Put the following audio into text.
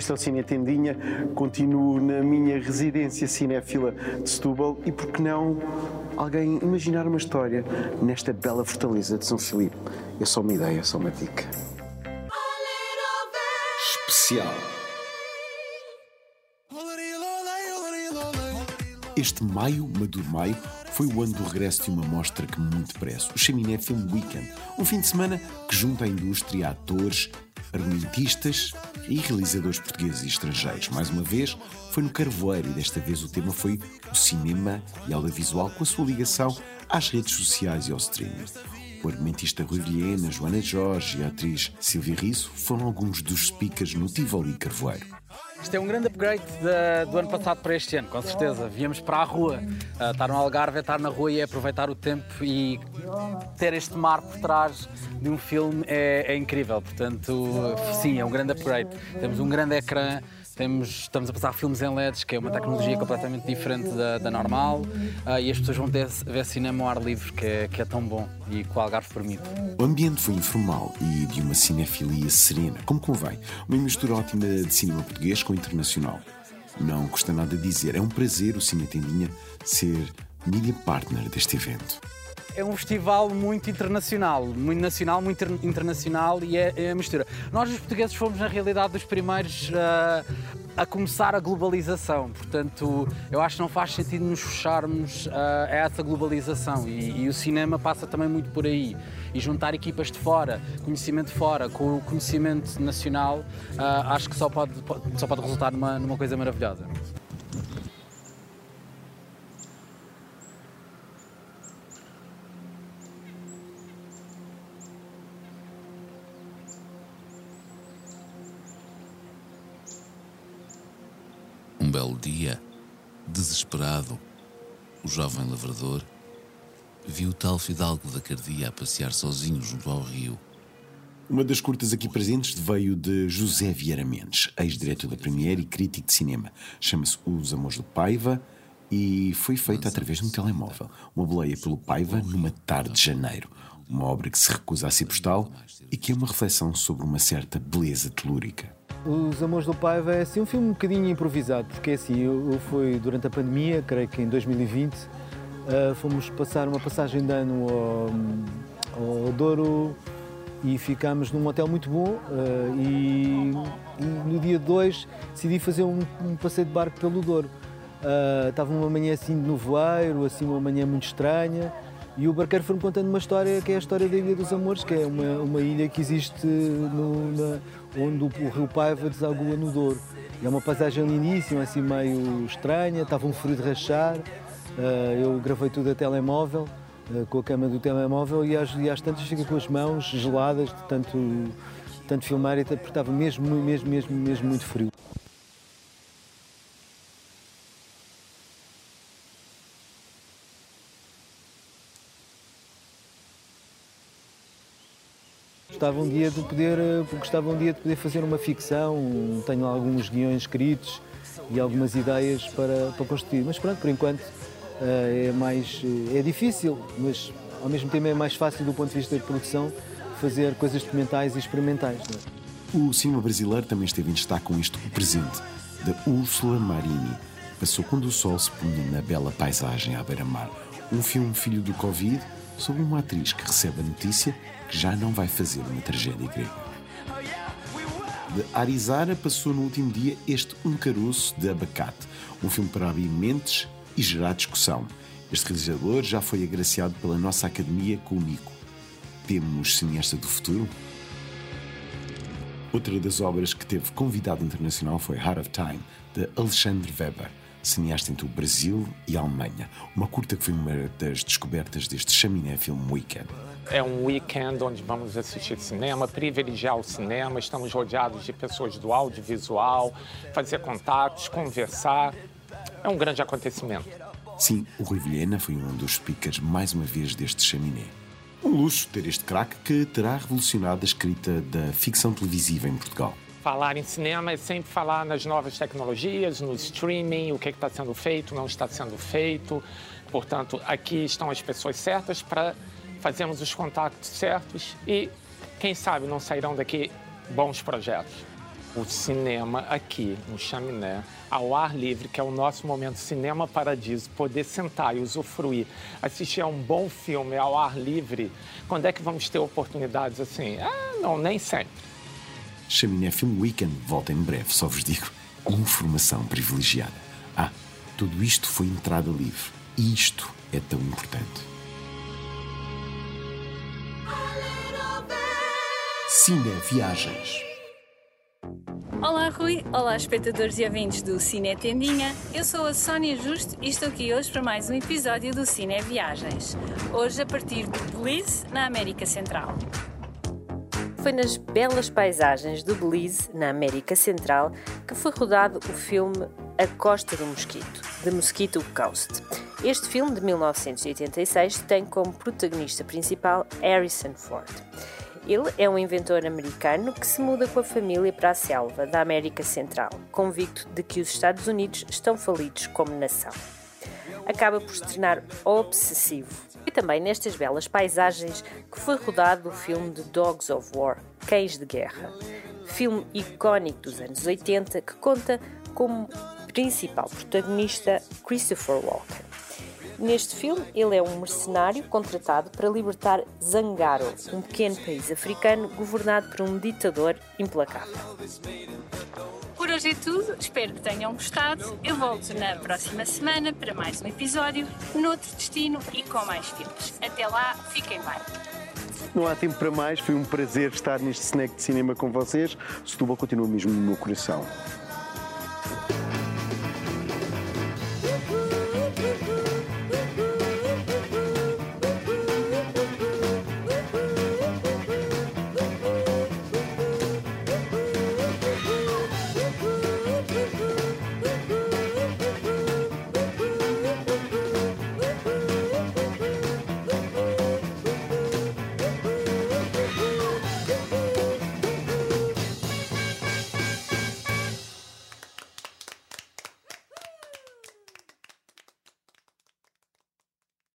Este é Cine Tendinha, continuo na minha residência cinéfila de Setúbal e, por que não, alguém imaginar uma história nesta bela fortaleza de São Filipe? É só uma ideia, é só uma dica. Especial. Este maio, Maduro Maio, foi o ano do regresso de uma mostra que muito depressa, o Chaminé Film Weekend, um fim de semana que junta a indústria atores, argumentistas e realizadores portugueses e estrangeiros. Mais uma vez, foi no Carvoeiro e desta vez o tema foi o cinema e audiovisual com a sua ligação às redes sociais e ao streaming. O argumentista Rui Viena, Joana Jorge e a atriz Silvia Risso foram alguns dos speakers no Tivoli Carvoeiro. Isto é um grande upgrade de, do ano passado para este ano, com certeza. Viemos para a rua. Uh, estar no Algarve é estar na rua e é aproveitar o tempo e ter este mar por trás de um filme é, é incrível. Portanto, sim, é um grande upgrade. Temos um grande ecrã temos, estamos a passar filmes em LEDs, que é uma tecnologia completamente diferente da, da normal, uh, e as pessoas vão ter, ver cinema ao ar livre, que é, que é tão bom e que o Algarve permite. O ambiente foi informal e de uma cinefilia serena, como convém. Uma mistura ótima de cinema português com internacional. Não custa nada dizer, é um prazer o Cine Tendinha ser media partner deste evento é um festival muito internacional, muito nacional, muito internacional e é, é a mistura. Nós, os portugueses, fomos na realidade dos primeiros uh, a começar a globalização, portanto, eu acho que não faz sentido nos fecharmos uh, a essa globalização e, e, o cinema passa também muito por aí. E juntar equipas de fora, conhecimento de fora, com o conhecimento nacional, uh, acho que só pode, só pode resultar numa, numa coisa maravilhosa. Dia, desesperado, o jovem lavrador viu o tal fidalgo da Cardia a passear sozinho junto ao rio. Uma das curtas aqui presentes veio de José Vieira Mendes, ex-diretor da Premiere e crítico de cinema. Chama-se Os Amores do Paiva e foi feita através de um telemóvel. Uma boleia pelo Paiva numa tarde de janeiro. Uma obra que se recusa a ser postal e que é uma reflexão sobre uma certa beleza telúrica. Os Amores do Paiva é assim, um filme um bocadinho improvisado, porque assim, eu, eu fui durante a pandemia, creio que em 2020, uh, eh, fomos passar uma passagem de ano ao, ao Douro e ficámos num hotel muito bom uh, e, e, no dia 2 decidi fazer um, um, passeio de barco pelo Douro. Uh, estava uma manhã assim de nevoeiro, assim uma manhã muito estranha, e o barqueiro foi-me contando uma história que é a história da Ilha dos Amores, que é uma, uma ilha que existe no, na, onde o, o rio Paiva desagua no Douro. E é uma paisagem lindíssima, assim meio estranha, estava um frio de rachar. Uh, eu gravei tudo a telemóvel, uh, com a câmera do telemóvel, e às, e às tantas fiquei com as mãos geladas de tanto, tanto filmar, porque estava mesmo, mesmo, mesmo, mesmo muito frio. Gostava um dia de poder, eh, gostava um dia de poder fazer uma ficção, tenho alguns guiões escritos e algumas ideias para, para construir, mas pronto, por enquanto eh, é mais eh, é difícil, mas ao mesmo tempo é mais fácil do ponto de vista de produção fazer coisas documentais e experimentais. É? O cinema brasileiro também esteve em destaque com este O Presente, da Úrsula Marini. Passou quando o sol se punha na bela paisagem à beira-mar. Um filme filho do Covid sobre uma atriz que recebe a notícia que já não vai fazer uma tragédia grega. De Arizara passou no último dia este Um Caroço de Abacate, um filme para abrir mentes e gerar discussão. Este realizador já foi agraciado pela nossa academia com o Nico. Temos cineasta do futuro? Outra das obras que teve convidado internacional foi Heart of Time, de Alexandre Weber cineasta entre o Brasil e a Alemanha. Uma curta que foi uma das descobertas deste Chaminé Film Weekend. É um weekend onde vamos assistir cinema, privilegiar o cinema, estamos rodeados de pessoas do audiovisual, fazer contatos, conversar. É um grande acontecimento. Sim, o Rui Vilhena foi um dos speakers mais uma vez deste chaminé. Um luxo ter este craque que terá revolucionado a escrita da ficção televisiva em Portugal. Falar em cinema é sempre falar nas novas tecnologias, no streaming, o que é está sendo feito, não está sendo feito. Portanto, aqui estão as pessoas certas para fazermos os contatos certos e, quem sabe, não sairão daqui bons projetos. o cinema aqui no Chaminé, ao ar livre, que é o nosso momento Cinema Paradiso, poder sentar e usufruir, assistir a um bom filme ao ar livre, quando é que vamos ter oportunidades assim? Ah, não, nem sempre. Chaminé Film Weekend volta em breve, só vos digo, informação privilegiada. Ah, tudo isto foi entrada livre. E isto é tão importante. Cine Viagens. Olá Rui, olá espectadores e ouvintes do Cine Tendinha. Eu sou a Sónia Justo e estou aqui hoje para mais um episódio do Cine Viagens. Hoje a partir de Belize, na América Central. Foi nas belas paisagens do Belize, na América Central, que foi rodado o filme A Costa do Mosquito, The Mosquito Coast. Este filme, de 1986, tem como protagonista principal Harrison Ford. Ele é um inventor americano que se muda com a família para a selva da América Central, convicto de que os Estados Unidos estão falidos como nação. Acaba por se tornar obsessivo. E também nestas belas paisagens que foi rodado o filme The Dogs of War, Cães de Guerra. Filme icónico dos anos 80 que conta como principal protagonista Christopher Walken. Neste filme, ele é um mercenário contratado para libertar Zangaro, um pequeno país africano governado por um ditador implacável. Hoje é tudo, espero que tenham gostado. Eu volto na próxima semana para mais um episódio, noutro destino e com mais filmes. Até lá, fiquem bem. Não há tempo para mais, foi um prazer estar neste snack de cinema com vocês. Setúbal continua mesmo no meu coração.